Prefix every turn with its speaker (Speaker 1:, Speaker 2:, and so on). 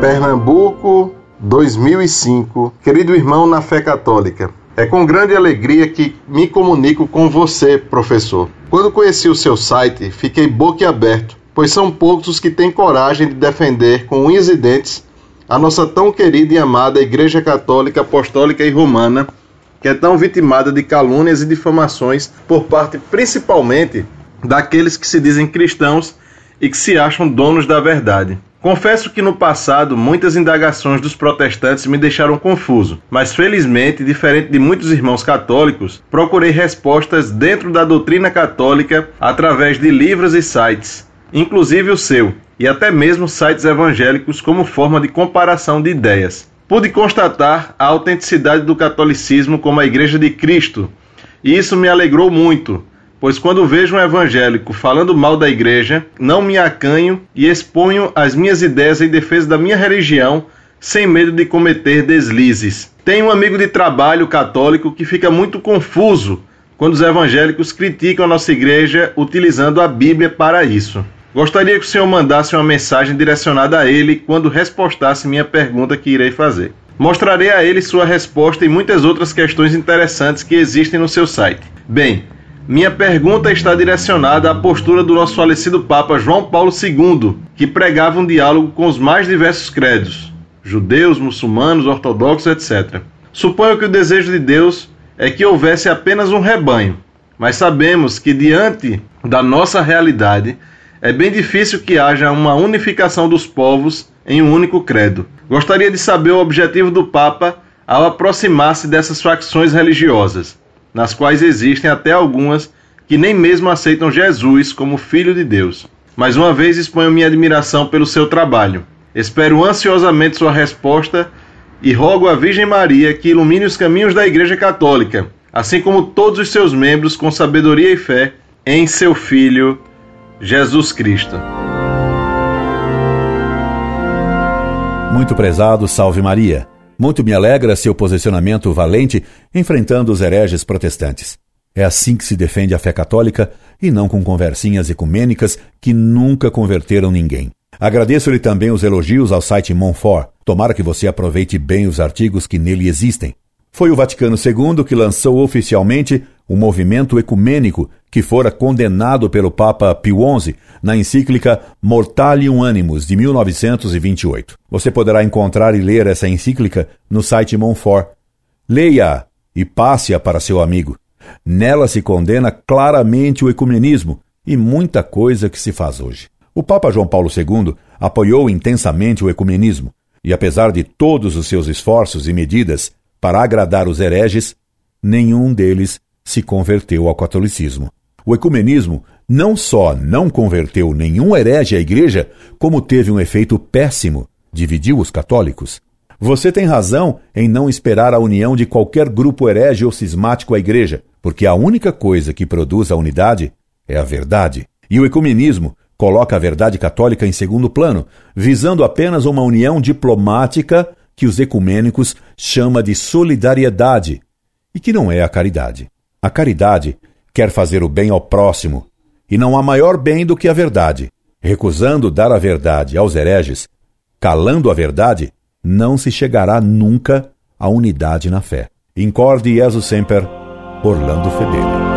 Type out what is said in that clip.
Speaker 1: Pernambuco, 2005. Querido irmão na fé católica, é com grande alegria que me comunico com você, professor. Quando conheci o seu site, fiquei boquiaberto, pois são poucos os que têm coragem de defender com unhas e dentes a nossa tão querida e amada Igreja Católica Apostólica e Romana, que é tão vitimada de calúnias e difamações por parte principalmente daqueles que se dizem cristãos e que se acham donos da verdade. Confesso que no passado muitas indagações dos protestantes me deixaram confuso, mas felizmente, diferente de muitos irmãos católicos, procurei respostas dentro da doutrina católica através de livros e sites, inclusive o seu, e até mesmo sites evangélicos como forma de comparação de ideias. Pude constatar a autenticidade do catolicismo como a Igreja de Cristo, e isso me alegrou muito, pois quando vejo um evangélico falando mal da igreja, não me acanho e exponho as minhas ideias em defesa da minha religião, sem medo de cometer deslizes. Tenho um amigo de trabalho católico que fica muito confuso quando os evangélicos criticam a nossa igreja utilizando a Bíblia para isso. Gostaria que o senhor mandasse uma mensagem direcionada a ele quando respostasse minha pergunta que irei fazer. Mostrarei a ele sua resposta e muitas outras questões interessantes que existem no seu site. Bem, minha pergunta está direcionada à postura do nosso falecido Papa João Paulo II, que pregava um diálogo com os mais diversos credos, judeus, muçulmanos, ortodoxos, etc. Suponho que o desejo de Deus é que houvesse apenas um rebanho, mas sabemos que diante da nossa realidade é bem difícil que haja uma unificação dos povos em um único credo. Gostaria de saber o objetivo do Papa ao aproximar-se dessas facções religiosas nas quais existem até algumas que nem mesmo aceitam Jesus como Filho de Deus. Mais uma vez exponho minha admiração pelo seu trabalho. Espero ansiosamente sua resposta e rogo à Virgem Maria que ilumine os caminhos da Igreja Católica, assim como todos os seus membros com sabedoria e fé em seu Filho Jesus Cristo.
Speaker 2: Muito prezado, salve Maria. Muito me alegra seu posicionamento valente enfrentando os hereges protestantes. É assim que se defende a fé católica e não com conversinhas ecumênicas que nunca converteram ninguém. Agradeço-lhe também os elogios ao site Monfort. Tomara que você aproveite bem os artigos que nele existem. Foi o Vaticano II que lançou oficialmente o movimento ecumênico que fora condenado pelo Papa Pio XI na encíclica Mortalium Animus de 1928. Você poderá encontrar e ler essa encíclica no site Monfort. Leia-a e passe-a para seu amigo. Nela se condena claramente o ecumenismo e muita coisa que se faz hoje. O Papa João Paulo II apoiou intensamente o ecumenismo e, apesar de todos os seus esforços e medidas para agradar os hereges, nenhum deles se converteu ao catolicismo. O ecumenismo não só não converteu nenhum herege à igreja, como teve um efeito péssimo, dividiu os católicos. Você tem razão em não esperar a união de qualquer grupo herege ou cismático à igreja, porque a única coisa que produz a unidade é a verdade. E o ecumenismo coloca a verdade católica em segundo plano, visando apenas uma união diplomática que os ecumênicos chama de solidariedade e que não é a caridade. A caridade quer fazer o bem ao próximo, e não há maior bem do que a verdade. Recusando dar a verdade aos hereges, calando a verdade, não se chegará nunca à unidade na fé. Incorde Jesus Semper, Orlando Fedeli.